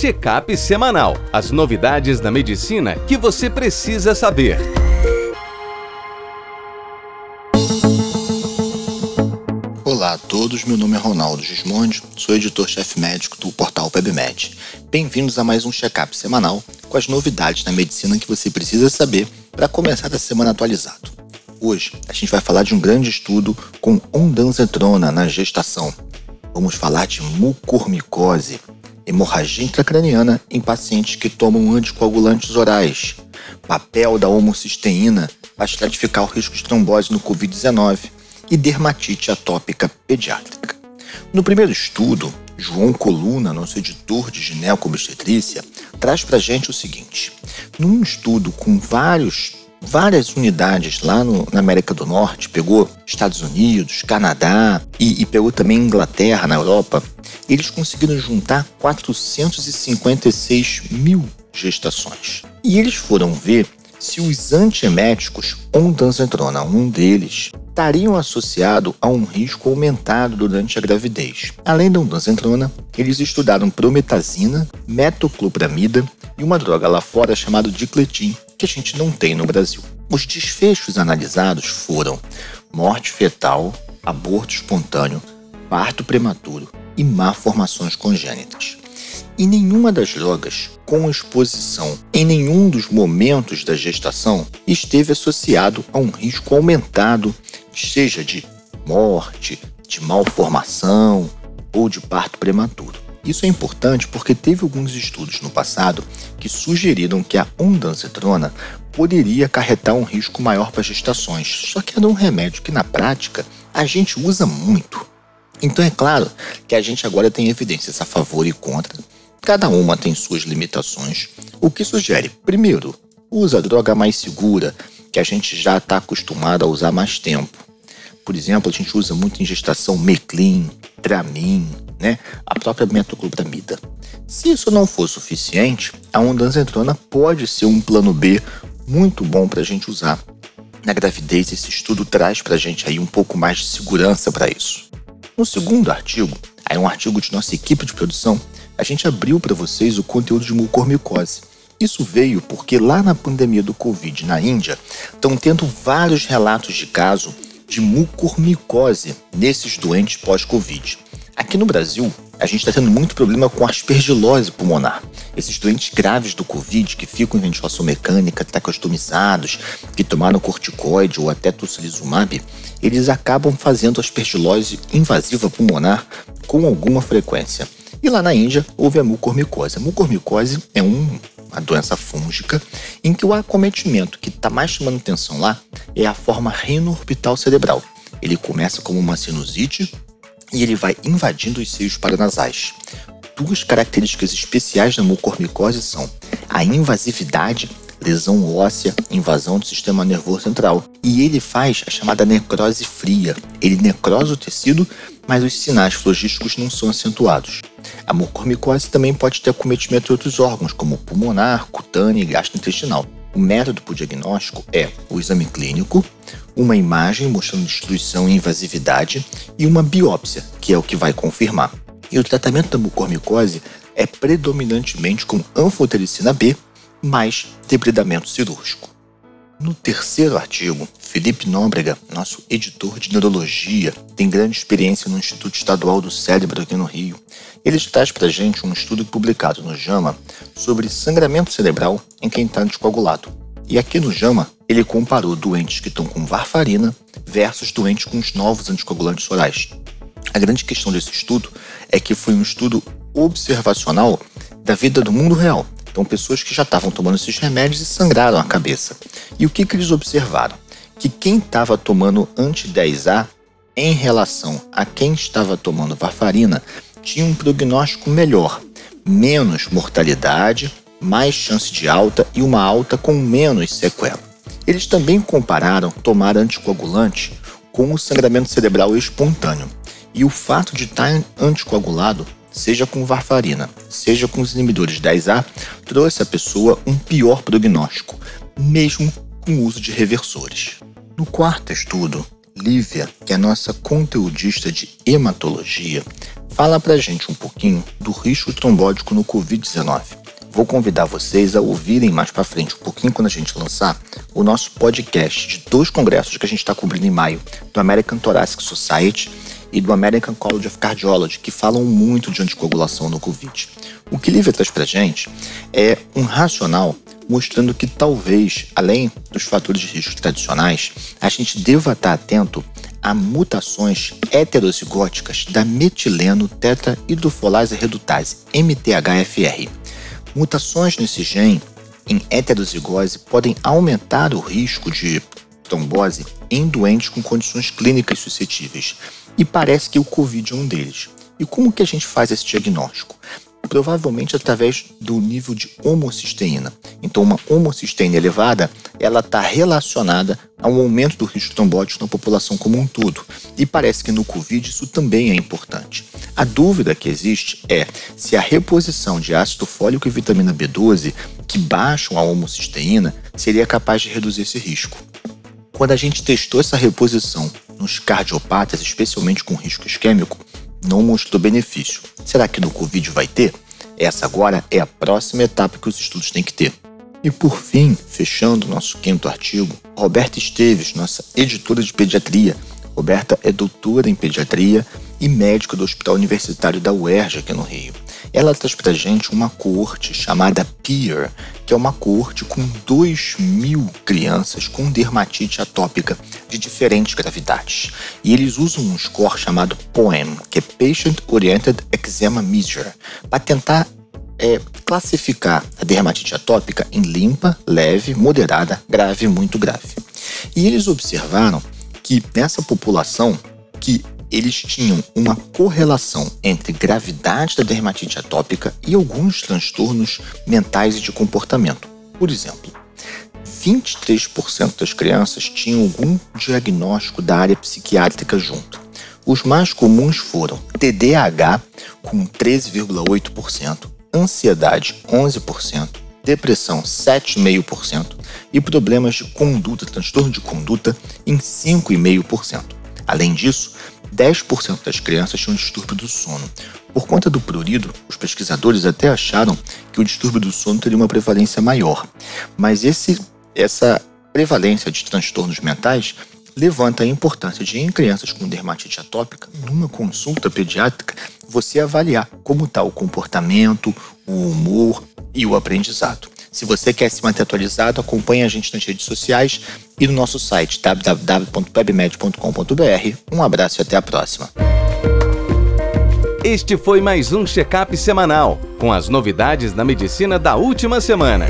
Check-up semanal. As novidades da medicina que você precisa saber. Olá a todos, meu nome é Ronaldo Gismondi, sou editor-chefe médico do portal PebMed. Bem-vindos a mais um check-up semanal com as novidades da medicina que você precisa saber para começar a semana atualizado. Hoje a gente vai falar de um grande estudo com ondansetrona na gestação. Vamos falar de mucormicose, hemorragia intracraniana em pacientes que tomam anticoagulantes orais, papel da homocisteína para estratificar o risco de trombose no Covid-19 e dermatite atópica pediátrica. No primeiro estudo, João Coluna, nosso editor de ginecobstetrícia, traz para gente o seguinte: num estudo com vários várias unidades lá no, na América do Norte, pegou Estados Unidos, Canadá e, e pegou também Inglaterra, na Europa, eles conseguiram juntar 456 mil gestações. E eles foram ver se os antieméticos ondansetrona, um deles, estariam associados a um risco aumentado durante a gravidez. Além da ondansetrona, eles estudaram prometazina, metoclopramida e uma droga lá fora chamada dicletin, que a gente não tem no Brasil. Os desfechos analisados foram morte fetal, aborto espontâneo, parto prematuro e malformações congênitas. E nenhuma das drogas com exposição em nenhum dos momentos da gestação esteve associado a um risco aumentado, seja de morte, de malformação ou de parto prematuro. Isso é importante porque teve alguns estudos no passado que sugeriram que a ondansetrona poderia acarretar um risco maior para gestações, só que era um remédio que na prática a gente usa muito. Então é claro que a gente agora tem evidências a favor e contra, cada uma tem suas limitações, o que sugere, primeiro, usa a droga mais segura, que a gente já está acostumado a usar mais tempo. Por exemplo, a gente usa muito em gestação Meclin, Dramin, né, a própria metoclopramida. Se isso não for suficiente, a ondansetrona pode ser um plano B muito bom para a gente usar. Na gravidez, esse estudo traz para a gente aí um pouco mais de segurança para isso. No segundo artigo, aí um artigo de nossa equipe de produção, a gente abriu para vocês o conteúdo de mucormicose. Isso veio porque lá na pandemia do Covid na Índia estão tendo vários relatos de caso de mucormicose nesses doentes pós-Covid. Aqui no Brasil, a gente está tendo muito problema com aspergilose pulmonar. Esses doentes graves do Covid que ficam em ventilação mecânica, tracostomizados, que tomaram corticoide ou até tocilizumab, eles acabam fazendo aspergilose invasiva pulmonar com alguma frequência. E lá na Índia houve a mucormicose. A mucormicose é um, uma doença fúngica em que o acometimento que está mais chamando atenção lá é a forma rino-orbital cerebral. Ele começa como uma sinusite e ele vai invadindo os seios paranasais. Duas características especiais da mucormicose são a invasividade, lesão óssea, invasão do sistema nervoso central, e ele faz a chamada necrose fria. Ele necrosa o tecido, mas os sinais flogísticos não são acentuados. A mucormicose também pode ter acometimento de outros órgãos, como pulmonar, cutâneo e gastrointestinal. O método para o diagnóstico é o exame clínico, uma imagem mostrando destruição e invasividade e uma biópsia, que é o que vai confirmar. E o tratamento da mucormicose é predominantemente com anfotericina B mais debridamento cirúrgico. No terceiro artigo, Felipe Nóbrega, nosso editor de neurologia, tem grande experiência no Instituto Estadual do Cérebro aqui no Rio. Ele traz para gente um estudo publicado no JAMA sobre sangramento cerebral em quem está descoagulado. E aqui no JAMA, ele comparou doentes que estão com varfarina versus doentes com os novos anticoagulantes orais. A grande questão desse estudo é que foi um estudo observacional da vida do mundo real. Então, pessoas que já estavam tomando esses remédios e sangraram a cabeça. E o que, que eles observaram? Que quem estava tomando anti-10A em relação a quem estava tomando varfarina tinha um prognóstico melhor, menos mortalidade, mais chance de alta e uma alta com menos sequela. Eles também compararam tomar anticoagulante com o sangramento cerebral espontâneo. E o fato de estar anticoagulado, seja com varfarina, seja com os inibidores 10A, trouxe à pessoa um pior prognóstico, mesmo com o uso de reversores. No quarto estudo, Lívia, que é nossa conteudista de hematologia, fala pra gente um pouquinho do risco trombótico no Covid-19. Vou convidar vocês a ouvirem mais para frente, um pouquinho quando a gente lançar o nosso podcast de dois congressos que a gente está cobrindo em maio, do American Thoracic Society e do American College of Cardiology, que falam muito de anticoagulação no Covid. O que Lívia traz pra gente é um racional mostrando que talvez, além dos fatores de risco tradicionais, a gente deva estar atento a mutações heterozigóticas da metileno tetrahidrofolase redutase, MTHFR. Mutações nesse gene em heterozigose podem aumentar o risco de trombose em doentes com condições clínicas suscetíveis. E parece que o Covid é um deles. E como que a gente faz esse diagnóstico? provavelmente através do nível de homocisteína. Então, uma homocisteína elevada, ela está relacionada a um aumento do risco trombótico na população como um todo. E parece que no COVID isso também é importante. A dúvida que existe é se a reposição de ácido fólico e vitamina B12, que baixam a homocisteína, seria capaz de reduzir esse risco. Quando a gente testou essa reposição nos cardiopatas, especialmente com risco isquêmico, não mostrou benefício. Será que no Covid vai ter? Essa agora é a próxima etapa que os estudos têm que ter. E por fim, fechando nosso quinto artigo, Roberta Esteves, nossa editora de pediatria. Roberta é doutora em pediatria e médico do Hospital Universitário da UERJ aqui no Rio. Ela traz pra gente uma coorte chamada PEER, que é uma coorte com 2 mil crianças com dermatite atópica de diferentes gravidades. E eles usam um score chamado POEM, que é Patient Oriented Eczema Measure, para tentar é, classificar a dermatite atópica em limpa, leve, moderada, grave e muito grave. E eles observaram que nessa população que eles tinham uma correlação entre gravidade da dermatite atópica e alguns transtornos mentais e de comportamento. Por exemplo, 23% das crianças tinham algum diagnóstico da área psiquiátrica junto. Os mais comuns foram TDAH, com 13,8%, ansiedade, 11%, depressão, 7,5% e problemas de conduta, transtorno de conduta, em 5,5%. Além disso, 10% das crianças tinham distúrbio do sono. Por conta do prurido, os pesquisadores até acharam que o distúrbio do sono teria uma prevalência maior. Mas esse, essa prevalência de transtornos mentais levanta a importância de, em crianças com dermatite atópica, numa consulta pediátrica, você avaliar como está o comportamento, o humor e o aprendizado. Se você quer se manter atualizado, acompanhe a gente nas redes sociais e no nosso site www.pebmed.com.br. Um abraço e até a próxima. Este foi mais um check-up semanal com as novidades da medicina da última semana.